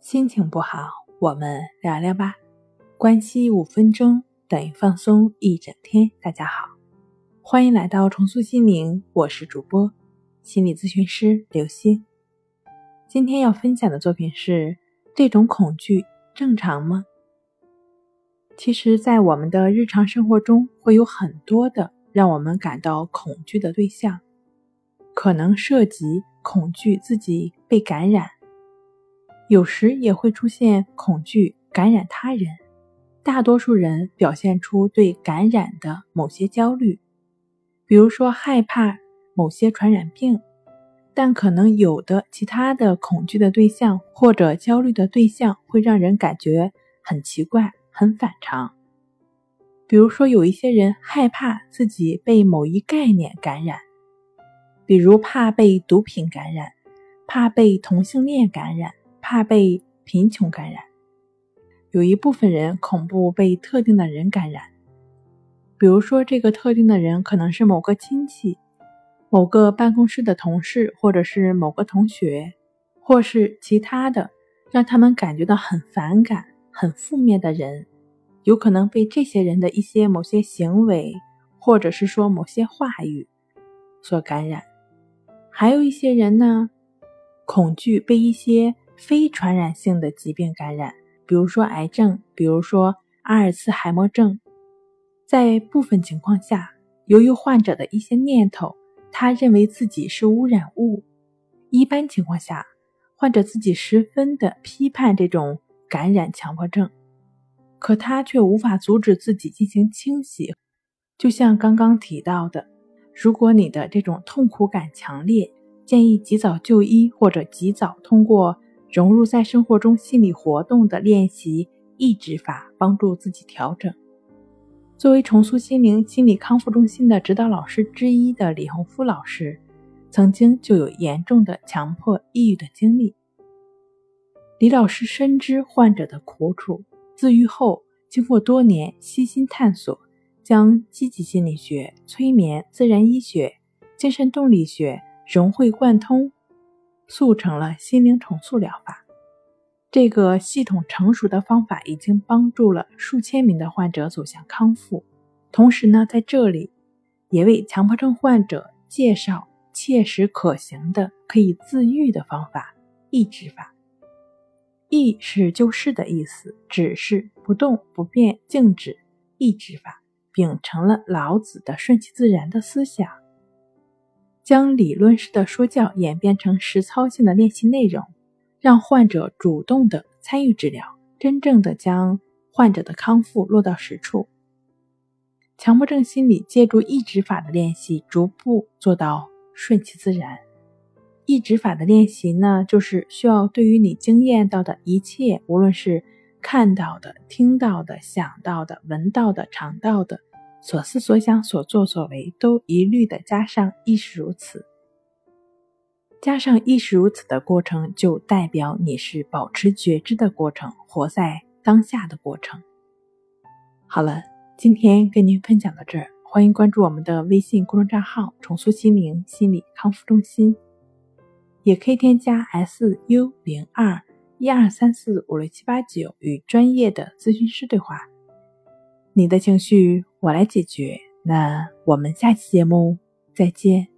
心情不好，我们聊聊吧。关系五分钟等于放松一整天。大家好，欢迎来到重塑心灵，我是主播心理咨询师刘星。今天要分享的作品是：这种恐惧正常吗？其实，在我们的日常生活中，会有很多的让我们感到恐惧的对象，可能涉及恐惧自己被感染，有时也会出现恐惧感染他人。大多数人表现出对感染的某些焦虑，比如说害怕某些传染病，但可能有的其他的恐惧的对象或者焦虑的对象会让人感觉很奇怪。很反常，比如说有一些人害怕自己被某一概念感染，比如怕被毒品感染，怕被同性恋感染，怕被贫穷感染。有一部分人恐怖被特定的人感染，比如说这个特定的人可能是某个亲戚、某个办公室的同事，或者是某个同学，或是其他的让他们感觉到很反感。很负面的人，有可能被这些人的一些某些行为，或者是说某些话语所感染。还有一些人呢，恐惧被一些非传染性的疾病感染，比如说癌症，比如说阿尔茨海默症。在部分情况下，由于患者的一些念头，他认为自己是污染物。一般情况下，患者自己十分的批判这种。感染强迫症，可他却无法阻止自己进行清洗。就像刚刚提到的，如果你的这种痛苦感强烈，建议及早就医，或者及早通过融入在生活中心理活动的练习抑制法，帮助自己调整。作为重塑心灵心理康复中心的指导老师之一的李洪夫老师，曾经就有严重的强迫抑郁的经历。李老师深知患者的苦楚，自愈后，经过多年悉心探索，将积极心理学、催眠、自然医学、精神动力学融会贯通，速成了心灵重塑疗法。这个系统成熟的方法已经帮助了数千名的患者走向康复。同时呢，在这里也为强迫症患者介绍切实可行的可以自愈的方法——抑制法。抑是救世的意思，止是不动不变静止，抑制法秉承了老子的顺其自然的思想，将理论式的说教演变成实操性的练习内容，让患者主动的参与治疗，真正的将患者的康复落到实处。强迫症心理借助抑制法的练习，逐步做到顺其自然。抑制法的练习呢，就是需要对于你经验到的一切，无论是看到的、听到的、想到的、闻到的、尝到的，所思所想、所作所为，都一律的加上亦是如此。加上亦是如此的过程，就代表你是保持觉知的过程，活在当下的过程。好了，今天跟您分享到这儿，欢迎关注我们的微信公众账号“重塑心灵心理康复中心”。也可以添加 S U 零二一二三四五六七八九与专业的咨询师对话，你的情绪我来解决。那我们下期节目再见。